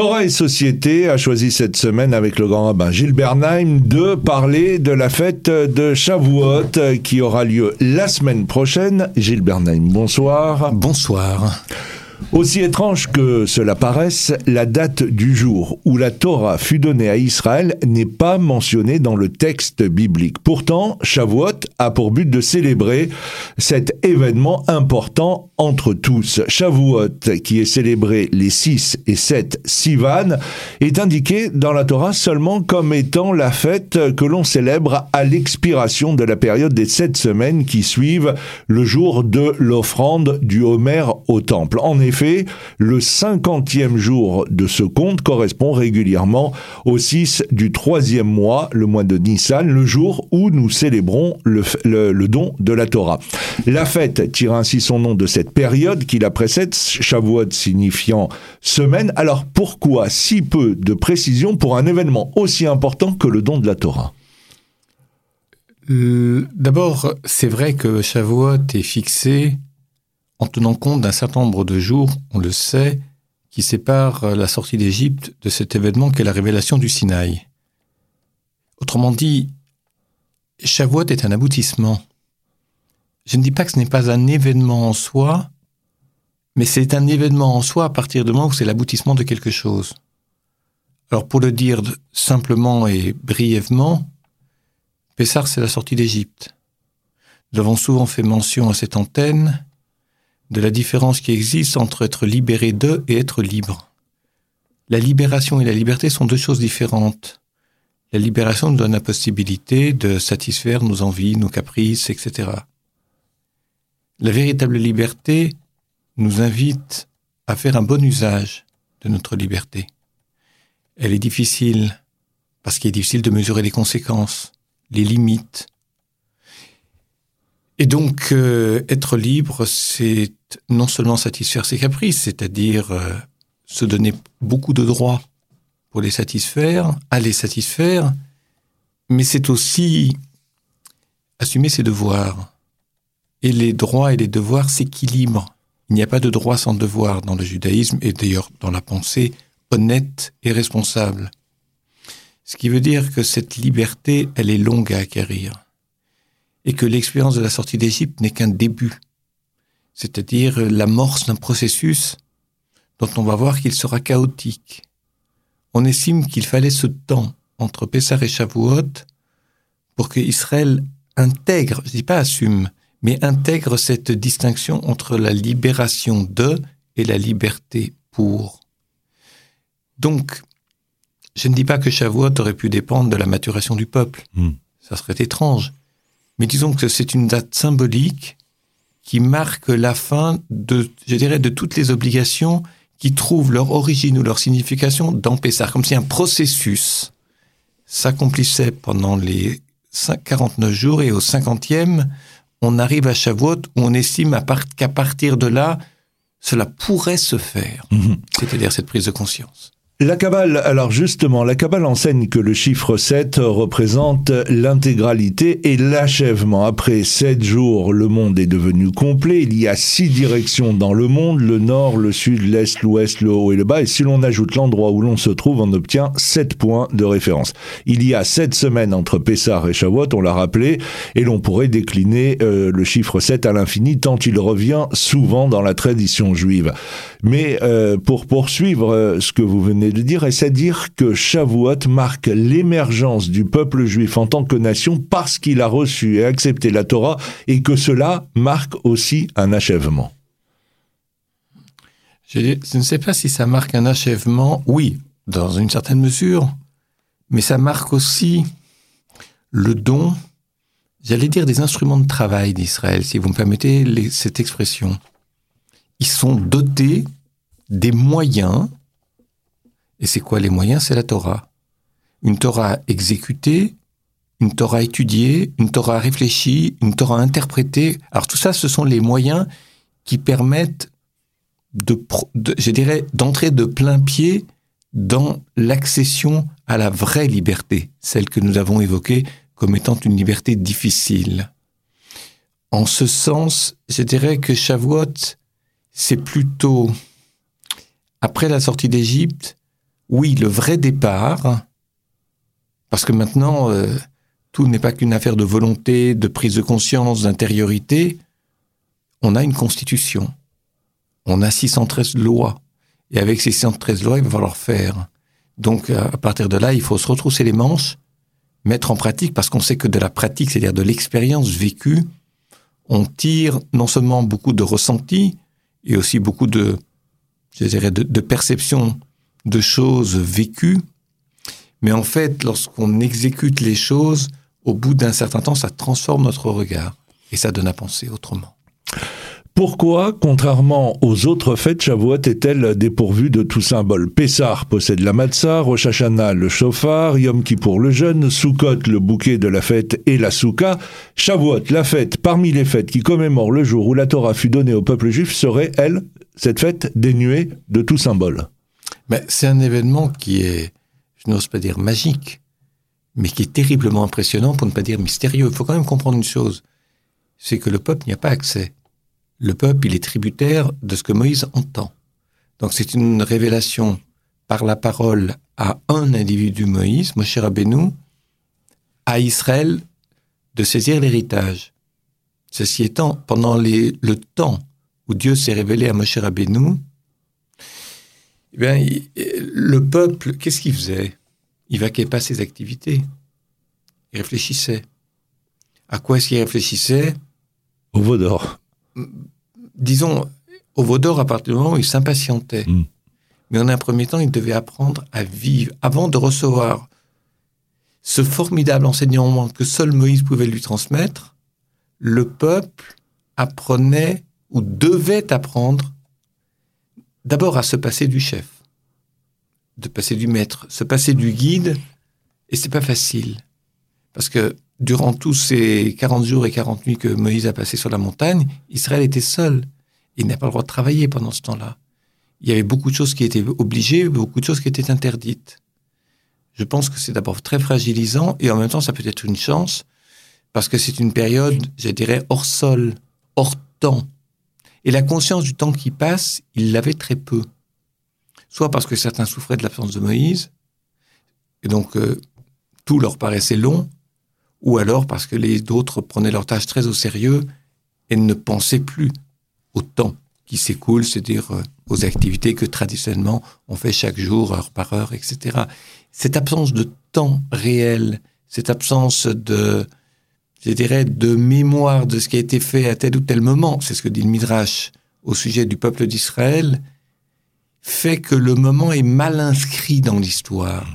Torah et Société a choisi cette semaine avec le grand rabbin Gilles Bernheim de parler de la fête de Shavuot qui aura lieu la semaine prochaine. Gilles Bernheim, bonsoir. Bonsoir. Aussi étrange que cela paraisse, la date du jour où la Torah fut donnée à Israël n'est pas mentionnée dans le texte biblique. Pourtant, Shavuot a pour but de célébrer cet événement important entre tous. Shavuot, qui est célébré les 6 et 7 Sivan, est indiqué dans la Torah seulement comme étant la fête que l'on célèbre à l'expiration de la période des sept semaines qui suivent le jour de l'offrande du Homer au temple. En effet, le cinquantième jour de ce compte correspond régulièrement au 6 du troisième mois, le mois de Nissan, le jour où nous célébrons le, le don de la Torah. La fête tire ainsi son nom de cette période qui la précède, Shavuot signifiant semaine. Alors pourquoi si peu de précision pour un événement aussi important que le don de la Torah? D'abord, c'est vrai que Shavuot est fixé en tenant compte d'un certain nombre de jours, on le sait, qui séparent la sortie d'Égypte de cet événement qu'est la révélation du Sinaï. Autrement dit, Shavuot est un aboutissement. Je ne dis pas que ce n'est pas un événement en soi, mais c'est un événement en soi à partir du moment où c'est l'aboutissement de quelque chose. Alors pour le dire simplement et brièvement, Pessar c'est la sortie d'Égypte. Nous avons souvent fait mention à cette antenne de la différence qui existe entre être libéré de et être libre. La libération et la liberté sont deux choses différentes. La libération nous donne la possibilité de satisfaire nos envies, nos caprices, etc. La véritable liberté nous invite à faire un bon usage de notre liberté. Elle est difficile parce qu'il est difficile de mesurer les conséquences, les limites, et donc, euh, être libre, c'est non seulement satisfaire ses caprices, c'est-à-dire euh, se donner beaucoup de droits pour les satisfaire, à les satisfaire, mais c'est aussi assumer ses devoirs. Et les droits et les devoirs s'équilibrent. Il n'y a pas de droit sans devoir dans le judaïsme et d'ailleurs dans la pensée honnête et responsable. Ce qui veut dire que cette liberté, elle est longue à acquérir et que l'expérience de la sortie d'Égypte n'est qu'un début, c'est-à-dire l'amorce d'un processus dont on va voir qu'il sera chaotique. On estime qu'il fallait ce temps entre Pessah et Shavuot pour que Israël intègre, je dis pas assume, mais intègre cette distinction entre la libération de et la liberté pour. Donc, je ne dis pas que Shavuot aurait pu dépendre de la maturation du peuple. Hmm. Ça serait étrange. Mais disons que c'est une date symbolique qui marque la fin de, je dirais, de toutes les obligations qui trouvent leur origine ou leur signification dans Pessah, comme si un processus s'accomplissait pendant les 49 jours et au 50e, on arrive à Shavuot où on estime qu'à partir de là, cela pourrait se faire. Mhm. C'est-à-dire cette prise de conscience. La Kabbale, alors justement, la Kabbale enseigne que le chiffre 7 représente l'intégralité et l'achèvement. Après 7 jours, le monde est devenu complet. Il y a six directions dans le monde, le nord, le sud, l'est, l'ouest, le haut et le bas. Et si l'on ajoute l'endroit où l'on se trouve, on obtient 7 points de référence. Il y a 7 semaines entre Pessah et Shavuot, on l'a rappelé, et l'on pourrait décliner euh, le chiffre 7 à l'infini tant il revient souvent dans la tradition juive. Mais euh, pour poursuivre euh, ce que vous venez de dire, et c'est dire que Shavuot marque l'émergence du peuple juif en tant que nation parce qu'il a reçu et accepté la Torah et que cela marque aussi un achèvement? Je, ne sais pas si ça marque un achèvement, oui, dans une certaine mesure, mais ça marque aussi le don, j'allais dire des instruments de travail d'Israël, si vous me permettez cette expression. Ils sont dotés des moyens et c'est quoi les moyens? C'est la Torah. Une Torah exécutée, une Torah étudiée, une Torah réfléchie, une Torah interprétée. Alors tout ça, ce sont les moyens qui permettent je dirais, d'entrer de plein pied dans l'accession à la vraie liberté, celle que nous avons évoquée comme étant une liberté difficile. En ce sens, je dirais que Shavuot, c'est plutôt, après la sortie d'Égypte, oui, le vrai départ, parce que maintenant, euh, tout n'est pas qu'une affaire de volonté, de prise de conscience, d'intériorité. On a une constitution. On a 613 lois. Et avec ces 613 lois, il va falloir faire. Donc, à partir de là, il faut se retrousser les manches, mettre en pratique, parce qu'on sait que de la pratique, c'est-à-dire de l'expérience vécue, on tire non seulement beaucoup de ressentis, et aussi beaucoup de, je dirais, de, de perceptions de choses vécues. Mais en fait, lorsqu'on exécute les choses, au bout d'un certain temps, ça transforme notre regard et ça donne à penser autrement. Pourquoi, contrairement aux autres fêtes, Shavuot est-elle dépourvue de tout symbole? Pessar possède la matzah, Rosh le chauffard, Yom Kippour le jeûne, Sukkot le bouquet de la fête et la souka. Shavuot, la fête parmi les fêtes qui commémorent le jour où la Torah fut donnée au peuple juif, serait, elle, cette fête dénuée de tout symbole? Mais c'est un événement qui est, je n'ose pas dire magique, mais qui est terriblement impressionnant, pour ne pas dire mystérieux. Il faut quand même comprendre une chose, c'est que le peuple n'y a pas accès. Le peuple, il est tributaire de ce que Moïse entend. Donc c'est une révélation par la parole à un individu Moïse, Moshe Rabbeinu, à Israël de saisir l'héritage. Ceci étant, pendant le temps où Dieu s'est révélé à Moshe Rabbeinu, eh bien, le peuple, qu'est-ce qu'il faisait? Il vaquait pas ses activités. Il réfléchissait. À quoi est-ce qu'il réfléchissait? Au Vaudor. Disons, au Vaudor à partir du moment où il s'impatientait. Mm. Mais en un premier temps, il devait apprendre à vivre avant de recevoir ce formidable enseignement que seul Moïse pouvait lui transmettre. Le peuple apprenait ou devait apprendre d'abord à se passer du chef de passer du maître, se passer du guide, et c'est pas facile. Parce que durant tous ces 40 jours et 40 nuits que Moïse a passé sur la montagne, Israël était seul. Il n'a pas le droit de travailler pendant ce temps-là. Il y avait beaucoup de choses qui étaient obligées, beaucoup de choses qui étaient interdites. Je pense que c'est d'abord très fragilisant et en même temps ça peut être une chance parce que c'est une période, je dirais, hors sol, hors temps. Et la conscience du temps qui passe, il l'avait très peu soit parce que certains souffraient de l'absence de Moïse, et donc euh, tout leur paraissait long, ou alors parce que les autres prenaient leur tâche très au sérieux et ne pensaient plus au temps qui s'écoule, c'est-à-dire euh, aux activités que traditionnellement on fait chaque jour, heure par heure, etc. Cette absence de temps réel, cette absence de, je dirais, de mémoire de ce qui a été fait à tel ou tel moment, c'est ce que dit le Midrash au sujet du peuple d'Israël, fait que le moment est mal inscrit dans l'histoire.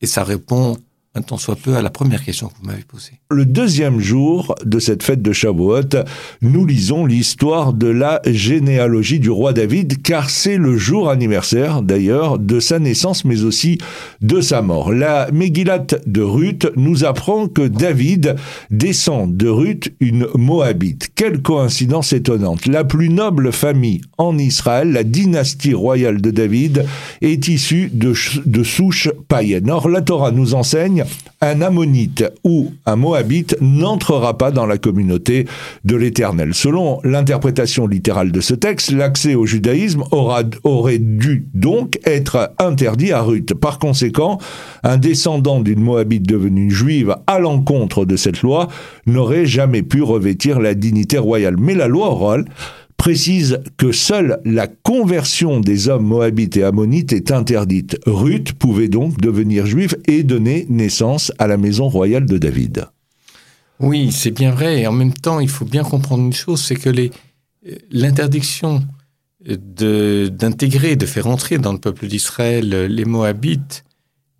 Et ça répond un tant soit peu à la première question que vous m'avez posée. Le deuxième jour de cette fête de Shavuot, nous lisons l'histoire de la généalogie du roi David, car c'est le jour anniversaire d'ailleurs de sa naissance, mais aussi de sa mort. La Megillat de Ruth nous apprend que David descend de Ruth, une Moabite. Quelle coïncidence étonnante. La plus noble famille en Israël, la dynastie royale de David, est issue de, de souches païennes. Or, la Torah nous enseigne un ammonite ou un moabite n'entrera pas dans la communauté de l'Éternel. Selon l'interprétation littérale de ce texte, l'accès au judaïsme aura, aurait dû donc être interdit à Ruth. Par conséquent, un descendant d'une moabite devenue juive à l'encontre de cette loi n'aurait jamais pu revêtir la dignité royale. Mais la loi orale précise que seule la conversion des hommes moabites et ammonites est interdite. Ruth pouvait donc devenir juive et donner naissance à la maison royale de David. Oui, c'est bien vrai. Et en même temps, il faut bien comprendre une chose, c'est que l'interdiction d'intégrer, de, faire entrer dans le peuple d'Israël les Moabites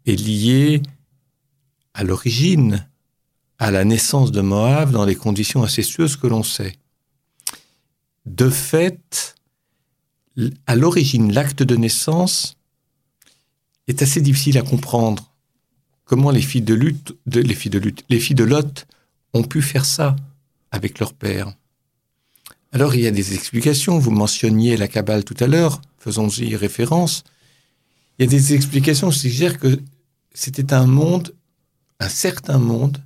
est liée à l'origine, à la naissance de Moab dans les conditions incestueuses que l'on sait de fait, à l'origine, l'acte de naissance est assez difficile à comprendre. Comment les filles de lutte, les filles de lutte, les filles de Lot ont pu faire ça avec leur père? Alors il y a des explications. Vous mentionniez la Kabbale tout à l'heure, faisons-y référence. Il y a des explications qui suggèrent que c'était un monde, un certain monde,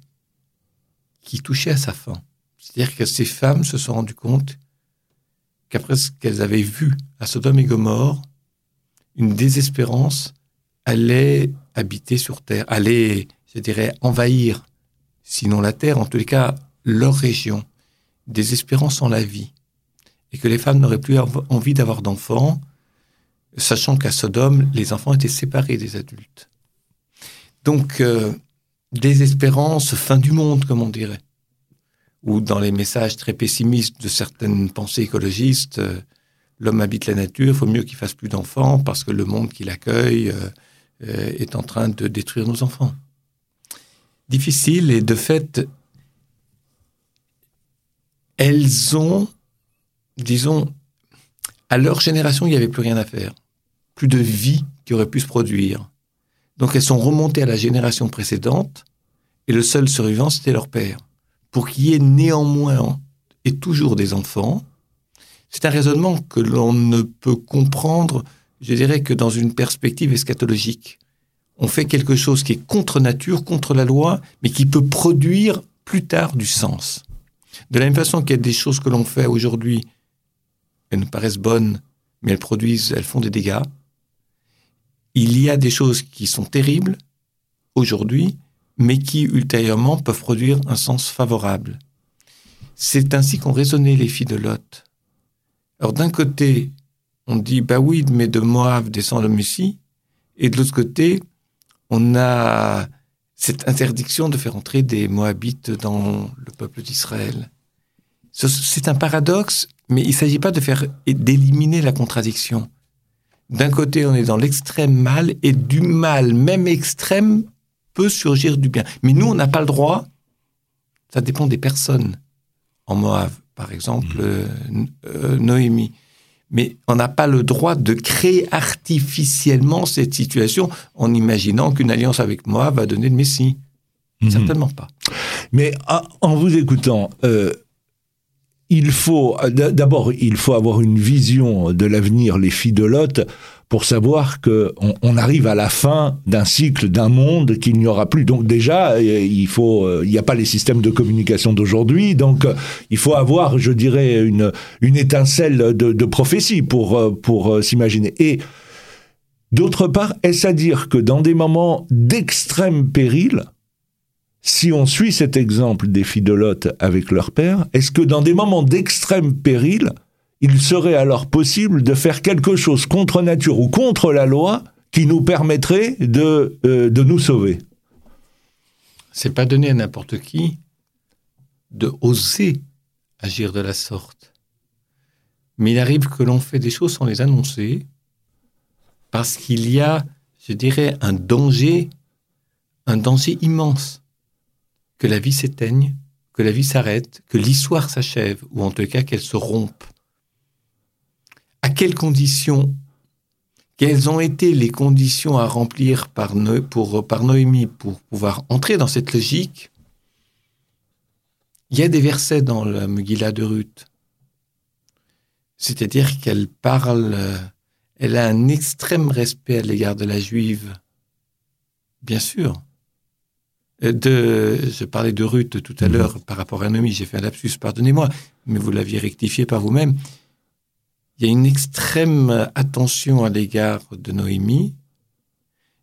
qui touchait à sa fin. C'est-à-dire que ces femmes se sont rendues compte qu'après ce qu'elles avaient vu à Sodome et Gomorre, une désespérance allait habiter sur terre, allait, je dirais, envahir, sinon la terre, en tous les cas, leur région, désespérant sans la vie, et que les femmes n'auraient plus envie d'avoir d'enfants, sachant qu'à Sodome, les enfants étaient séparés des adultes. Donc, euh, désespérance, fin du monde, comme on dirait. Ou dans les messages très pessimistes de certaines pensées écologistes, euh, l'homme habite la nature, il faut mieux qu'il fasse plus d'enfants parce que le monde qui l'accueille euh, est en train de détruire nos enfants. Difficile et de fait, elles ont, disons, à leur génération, il n'y avait plus rien à faire plus de vie qui aurait pu se produire. Donc elles sont remontées à la génération précédente, et le seul survivant, c'était leur père. Pour qu'il y ait néanmoins et toujours des enfants, c'est un raisonnement que l'on ne peut comprendre, je dirais, que dans une perspective eschatologique. On fait quelque chose qui est contre nature, contre la loi, mais qui peut produire plus tard du sens. De la même façon qu'il y a des choses que l'on fait aujourd'hui, elles nous paraissent bonnes, mais elles produisent, elles font des dégâts il y a des choses qui sont terribles aujourd'hui, mais qui ultérieurement peuvent produire un sens favorable. C'est ainsi qu'ont raisonné les filles de Lot. Alors d'un côté, on dit, bah oui, mais de Moab descend le Messie, et de l'autre côté, on a cette interdiction de faire entrer des Moabites dans le peuple d'Israël. C'est un paradoxe, mais il ne s'agit pas de faire d'éliminer la contradiction. D'un côté, on est dans l'extrême mal, et du mal, même extrême, peut surgir du bien. Mais nous, on n'a pas le droit, ça dépend des personnes. En Moab, par exemple, mmh. euh, euh, Noémie. Mais on n'a pas le droit de créer artificiellement cette situation en imaginant qu'une alliance avec Moab va donner le Messie. Mmh. Certainement pas. Mais en vous écoutant, euh, il faut d'abord il faut avoir une vision de l'avenir les filles de Lot pour savoir que on, arrive à la fin d'un cycle d'un monde qu'il n'y aura plus. Donc déjà euh, il faut euh, il n'y a pas les systèmes de communication d'aujourd'hui donc euh, il faut avoir je dirais une une étincelle de, prophétie pour pour s'imaginer. Et d'autre part est-ce à dire que dans des moments d'extrême péril si on suit cet exemple des filles de Lot avec leur père, est-ce que dans des moments d'extrême péril, il serait alors possible de faire quelque chose contre nature ou contre la loi qui nous permettrait de, euh, de nous sauver C'est pas donné à n'importe qui de oser agir de la sorte. Mais il arrive que l'on fait des choses sans les annoncer, parce qu'il y a, je dirais, un danger, un danger immense que la vie s'éteigne, que la vie s'arrête, que l'histoire s'achève, ou en tout cas qu'elle se rompe. Quelles conditions Quelles ont été les conditions à remplir par, pour, par Noémie pour pouvoir entrer dans cette logique? Il y a des versets dans la Megillah de Ruth. C'est-à-dire qu'elle parle, elle a un extrême respect à l'égard de la juive. Bien sûr. Euh, de, je parlais de Ruth tout à mhm. l'heure par rapport à Noémie, j'ai fait un lapsus, pardonnez-moi, mais vous l'aviez rectifié par vous-même. Il y a une extrême attention à l'égard de Noémie,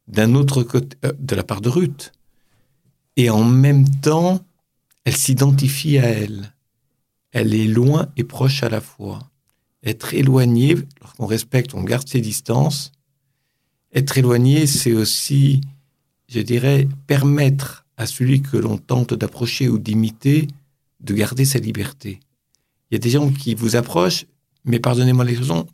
d'un autre côté, euh, de la part de Ruth. Et en même temps, elle s'identifie à elle. Elle est loin et proche à la fois. Être éloigné, lorsqu'on respecte, on garde ses distances. Être éloigné, c'est aussi, je dirais, permettre à celui que l'on tente d'approcher ou d'imiter de garder sa liberté. Il y a des gens qui vous approchent, mais pardonnez-moi l'expression,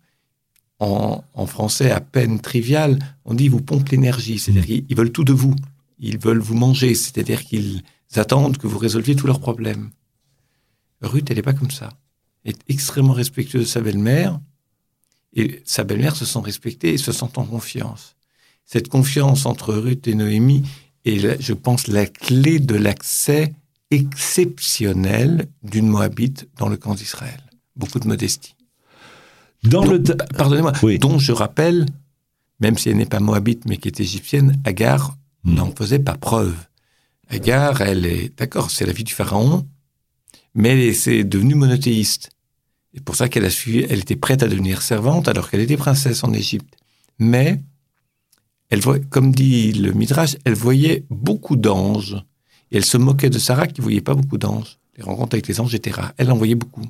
en, en français à peine trivial, on dit vous pompe l'énergie, c'est-à-dire mmh. qu'ils veulent tout de vous, ils veulent vous manger, c'est-à-dire qu'ils attendent que vous résolviez tous leurs problèmes. Ruth, elle n'est pas comme ça. Elle est extrêmement respectueuse de sa belle-mère, et sa belle-mère se sent respectée et se sent en confiance. Cette confiance entre Ruth et Noémie et je pense la clé de l'accès exceptionnel d'une Moabite dans le camp d'Israël. Beaucoup de modestie. Dans le pardonnez-moi, dont je rappelle, même si elle n'est pas Moabite mais qui est égyptienne, Agar hmm. n'en faisait pas preuve. Agar, elle est d'accord, c'est la vie du pharaon, mais elle est devenue monothéiste. C'est pour ça qu'elle a suivi, elle était prête à devenir servante alors qu'elle était princesse en Égypte. Mais elle voit, comme dit le Midrash, elle voyait beaucoup d'anges. Et elle se moquait de Sarah qui voyait pas beaucoup d'anges. Les rencontres avec les anges étaient rares. Elle en voyait beaucoup.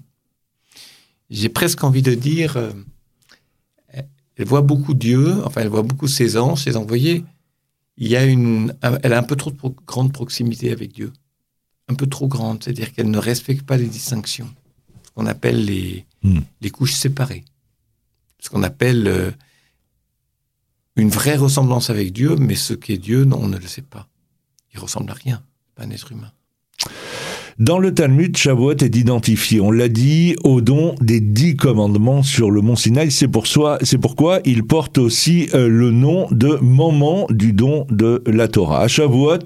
J'ai presque envie de dire, euh, elle voit beaucoup Dieu, enfin elle voit beaucoup ses anges, ses envoyés. Il y a une, elle a un peu trop de grande proximité avec Dieu, un peu trop grande, c'est-à-dire qu'elle ne respecte pas les distinctions, ce qu'on appelle les, hmm. les couches séparées, ce qu'on appelle euh, une vraie ressemblance avec Dieu, mais ce qu'est Dieu, non, on ne le sait pas. Il ressemble à rien, pas un être humain. Dans le Talmud, Shavuot est identifié, on l'a dit, au don des dix commandements sur le mont Sinaï. C'est pour pourquoi il porte aussi euh, le nom de moment du don de la Torah. À Shavuot,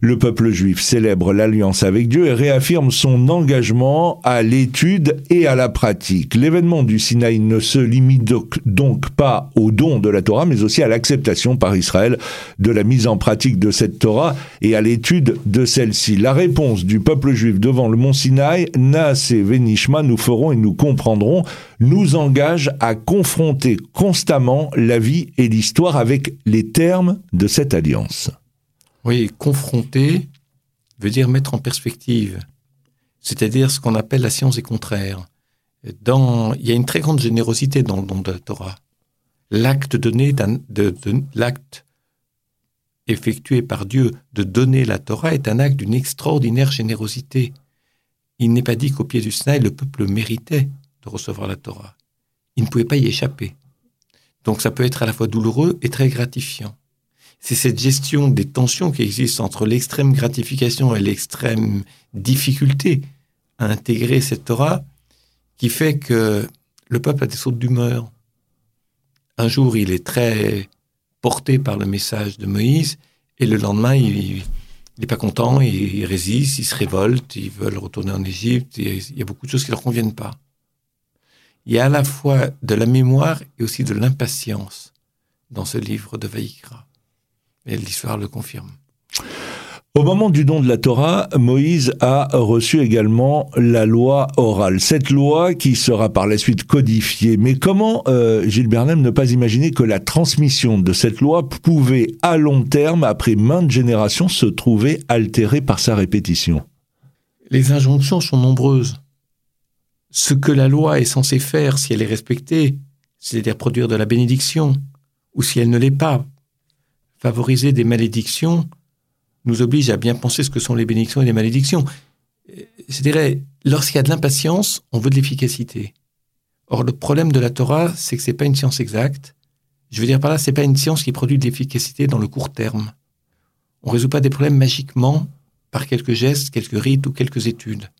le peuple juif célèbre l'alliance avec Dieu et réaffirme son engagement à l'étude et à la pratique. L'événement du Sinaï ne se limite donc pas au don de la Torah, mais aussi à l'acceptation par Israël de la mise en pratique de cette Torah et à l'étude de celle-ci. La réponse du peuple devant le mont Sinaï, Nas et Venishma, nous ferons et nous comprendrons, nous engage à confronter constamment la vie et l'histoire avec les termes de cette alliance. Oui, confronter veut dire mettre en perspective, c'est-à-dire ce qu'on appelle la science des contraires. Dans, il y a une très grande générosité dans le don de la Torah. L'acte donné, de l'acte effectué par Dieu de donner la Torah est un acte d'une extraordinaire générosité. Il n'est pas dit qu'au pied du Sinaï, le peuple méritait de recevoir la Torah. Il ne pouvait pas y échapper. Donc ça peut être à la fois douloureux et très gratifiant. C'est cette gestion des tensions qui existent entre l'extrême gratification et l'extrême difficulté à intégrer cette Torah qui fait que le peuple a des sautes d'humeur. Un jour, il est très porté par le message de Moïse, et le lendemain, il n'est pas content, il, résiste, il se révolte, ils veulent retourner en Égypte, il y a beaucoup de choses qui ne leur conviennent pas. Il y a à la fois de la mémoire et aussi de l'impatience dans ce livre de Vaïkra. Et l'histoire le confirme. Au moment du don de la Torah, Moïse a reçu également la loi orale. Cette loi qui sera par la suite codifiée. Mais comment, euh, Gilles Bernheim, ne pas imaginer que la transmission de cette loi pouvait, à long terme, après maintes générations, se trouver altérée par sa répétition? Les injonctions sont nombreuses. Ce que la loi est censée faire, si elle est respectée, c'est-à-dire produire de la bénédiction, ou si elle ne l'est pas, favoriser des malédictions, nous oblige à bien penser ce que sont les bénédictions et les malédictions. Je dirais, lorsqu'il y a de l'impatience, on veut de l'efficacité. Or, le problème de la Torah, c'est que c'est pas une science exacte. Je veux dire par là, c'est pas une science qui produit de l'efficacité dans le court terme. On résout pas des problèmes magiquement par quelques gestes, quelques rites ou quelques études.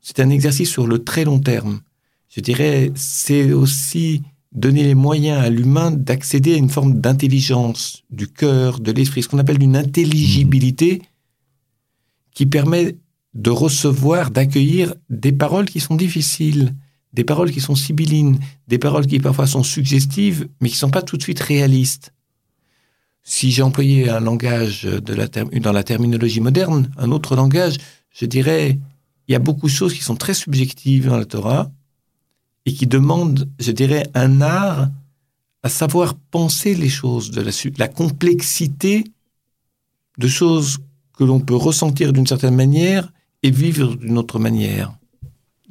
C'est un exercice sur le très long terme. Je dirais, c'est aussi donner les moyens à l'humain d'accéder à une forme d'intelligence du cœur, de l'esprit, ce qu'on appelle une intelligibilité qui permet de recevoir, d'accueillir des paroles qui sont difficiles, des paroles qui sont sibyllines, des paroles qui parfois sont suggestives, mais qui ne sont pas tout de suite réalistes. Si j'ai employé un langage dans la terminologie moderne, un autre langage, je dirais, il y a beaucoup de choses qui sont très subjectives dans la Torah, et qui demande, je dirais, un art à savoir penser les choses, de la, la complexité de choses que l'on peut ressentir d'une certaine manière et vivre d'une autre manière.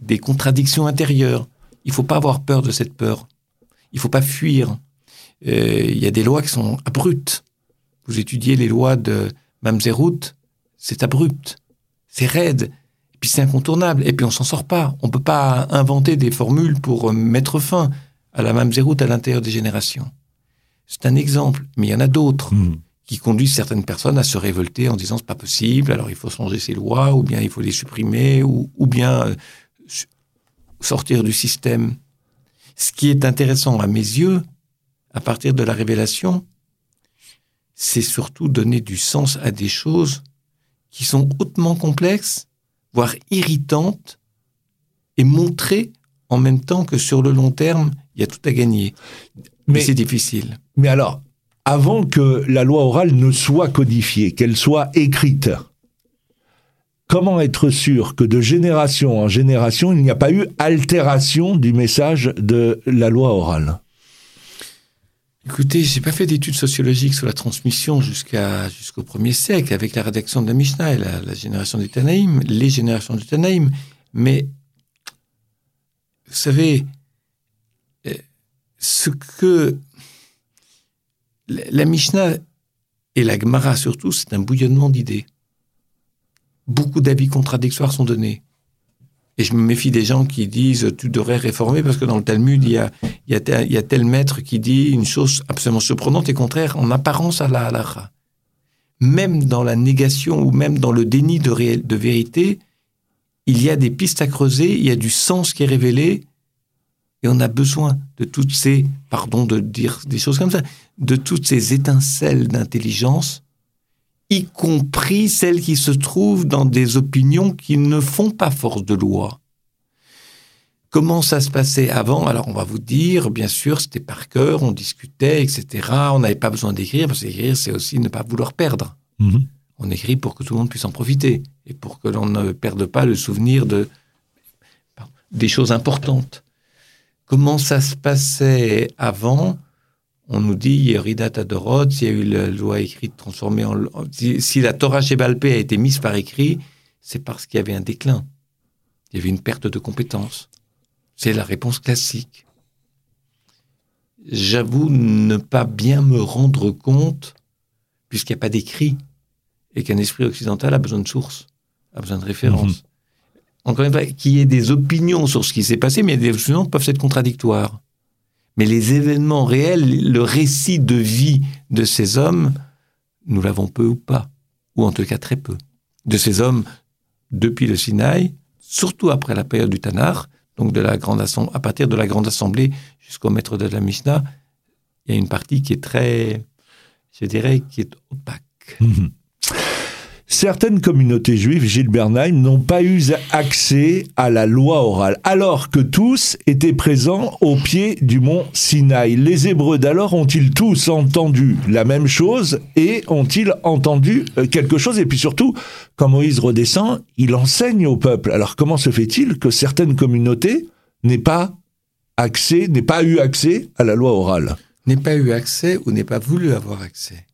Des contradictions intérieures. Il ne faut pas avoir peur de cette peur. Il ne faut pas fuir. Euh, il y a des lois qui sont abruptes. Vous étudiez les lois de Mamzerout, c'est abrupt, c'est raide, puis c'est incontournable. Et puis on s'en sort pas. On peut pas inventer des formules pour euh, mettre fin à la même zéroute à l'intérieur des générations. C'est un exemple, mais il y en a d'autres hmm. qui conduisent certaines personnes à se révolter en disant c'est pas possible, alors il faut changer ces lois, ou bien il faut les supprimer, ou, ou bien euh, sortir du système. Ce qui est intéressant à mes yeux, à partir de la révélation, c'est surtout donner du sens à des choses qui sont hautement complexes voire irritante, et montrer en même temps que sur le long terme, il y a tout à gagner. Mais, c'est difficile. Mais alors, avant que la loi orale ne soit codifiée, qu'elle soit écrite, comment être sûr que de génération en génération, il n'y a pas eu altération du message de la loi orale? Écoutez, j'ai pas fait d'études sociologiques sur la transmission jusqu'à jusqu'au premier siècle avec la rédaction de la Mishnah et la, génération du Tanaïm, les générations du Tanaïm. Mais vous savez, euh, ce que la Mishnah et la Gemara surtout, c'est un bouillonnement d'idées. Beaucoup d'avis contradictoires sont donnés. Et je me méfie des gens qui disent tu devrais réformer parce que dans le Talmud, il y a, il y a, tel, maître qui dit une chose absolument surprenante et contraire en apparence à la halakha. Même dans la négation ou même dans le déni de, de vérité, il y a des pistes à creuser, il y a du sens qui est révélé et on a besoin de toutes ces, pardon de dire des choses comme ça, de toutes ces étincelles d'intelligence, y compris celles qui se trouvent dans des opinions qui ne font pas force de loi. Comment ça se passait avant? Alors on va vous dire, bien sûr, c'était par cœur, on discutait, etc. On n'avait pas besoin d'écrire, parce qu'écrire, c'est aussi ne pas vouloir perdre. Mhm. On écrit pour que tout le monde puisse en profiter, et pour que l'on ne perde pas le souvenir de des choses importantes. Comment ça se passait avant? On nous dit, Ridat Adorot, s'il y a eu la loi écrite transformée en... Si, la Torah chez Balpé a été mise par écrit, c'est parce qu'il y avait un déclin. Il y avait une perte de compétences. C'est la réponse classique. J'avoue ne pas bien me rendre compte, puisqu'il n'y a pas d'écrit, et qu'un esprit occidental a besoin de sources, a besoin de références. Mhm encore une fois, qu'il y ait des opinions sur ce qui s'est passé, mais les opinions peuvent être contradictoires. Mais les événements réels, le récit de vie de ces hommes, nous l'avons peu ou pas, ou en tout cas très peu. De ces hommes depuis le Sinaï, surtout après la période du Tanar, donc de la grande à partir de la grande assemblée jusqu'au maître de la Mishnah, il y a une partie qui est très, je dirais, qui est opaque. Certaines communautés juives, Gilles Bernheim, n'ont pas eu accès à la loi orale, alors que tous étaient présents au pied du mont Sinaï. Les Hébreux d'alors ont-ils tous entendu la même chose et ont-ils entendu euh, quelque chose? Et puis surtout, quand Moïse redescend, il enseigne au peuple. Alors comment se fait-il que certaines communautés n'aient pas accès, n'aient pas eu accès à la loi orale? N'aient pas eu accès ou n'aient pas voulu avoir accès.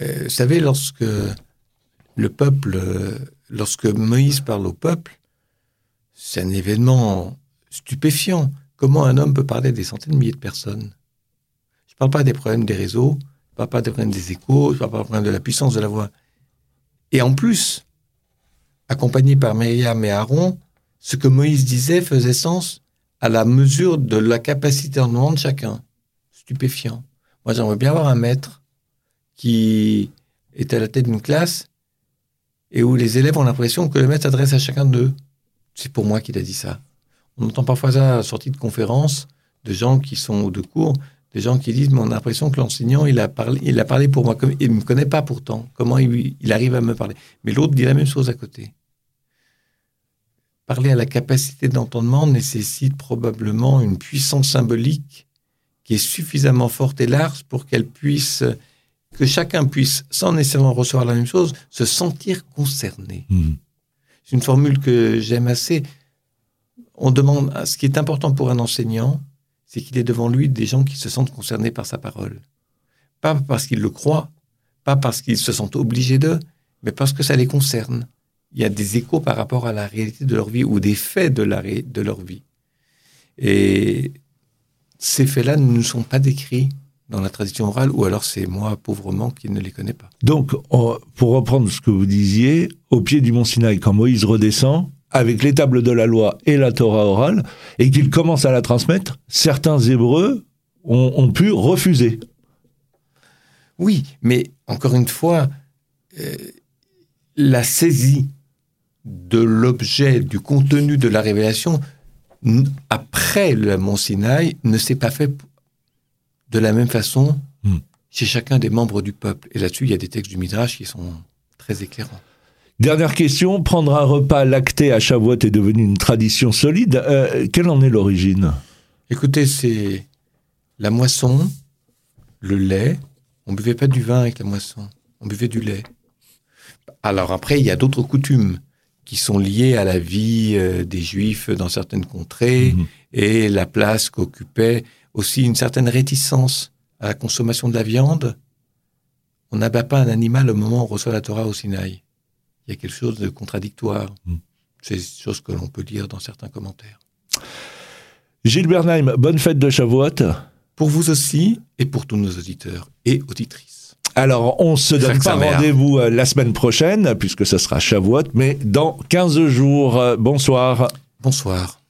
Euh, vous savez, lorsque le peuple, euh, lorsque Moïse parle au peuple, c'est un événement stupéfiant. Comment un homme peut parler des centaines de milliers de personnes? Je ne parle pas des problèmes des réseaux, je ne parle pas des problèmes des échos, je ne parle pas des problèmes de la puissance de la voix. Et en plus, accompagné par Myriam et Aaron, ce que Moïse disait faisait sens à la mesure de la capacité en demande de chacun. Stupéfiant. Moi, j'aimerais bien avoir un maître qui est à la tête d'une classe et où les élèves ont l'impression que le maître s'adresse à chacun d'eux. C'est pour moi qu'il a dit ça. On entend parfois ça à la sortie de conférences de gens qui sont de cours, des gens qui disent, mais on a l'impression que l'enseignant, il a parlé, il a parlé pour moi, comme, il ne me connaît pas pourtant. Comment il arrive à me parler? Mais l'autre dit la même chose à côté. Parler à la capacité d'entendement nécessite probablement une puissance symbolique qui est suffisamment forte et large pour qu'elle puisse que chacun puisse, sans nécessairement recevoir la même chose, se sentir concerné. Hmm. C'est une formule que j'aime assez. On demande, ce qui est important pour un enseignant, c'est qu'il est devant lui des gens qui se sentent concernés par sa parole. Pas parce qu'ils le croient, pas parce qu'ils se sentent obligés d'eux, mais parce que ça les concerne. Il y a des échos par rapport à la réalité de leur vie ou des faits de, la, de leur vie. Et ces faits-là ne sont pas décrits dans la tradition orale, ou alors c'est moi pauvrement qui ne les connais pas. Donc, pour reprendre ce que vous disiez, au pied du mont Sinaï, quand Moïse redescend, avec les tables de la loi et la Torah orale, et qu'il commence à la transmettre, certains Hébreux ont, pu refuser. Oui, mais encore une fois, euh, la saisie de l'objet, du contenu de la révélation, après le mont Sinaï, ne s'est pas fait de la même façon hmm. chez chacun des membres du peuple. Et là-dessus, il y a des textes du Midrash qui sont très éclairants. Dernière question, prendre un repas lacté à Shavuot est devenu une tradition solide. Euh, quelle en est l'origine? Écoutez, c'est la moisson, le lait. On buvait pas du vin avec la moisson, on buvait du lait. Alors après, il y a d'autres coutumes qui sont liées à la vie euh, des Juifs dans certaines contrées hmm. et la place qu'occupaient aussi une certaine réticence à la consommation de la viande, on n'abat pas un animal au moment où on reçoit la Torah au Sinaï. Il y a quelque chose de contradictoire. Mm. C'est des choses que l'on peut lire dans certains commentaires. Gilles Bernheim, bonne fête de Shavuot. Pour vous aussi et pour tous nos auditeurs et auditrices. Alors, on se donne pas rendez-vous euh, la semaine prochaine, puisque ce sera Shavuot, mais dans 15 jours. Euh, Bonsoir. Bonsoir.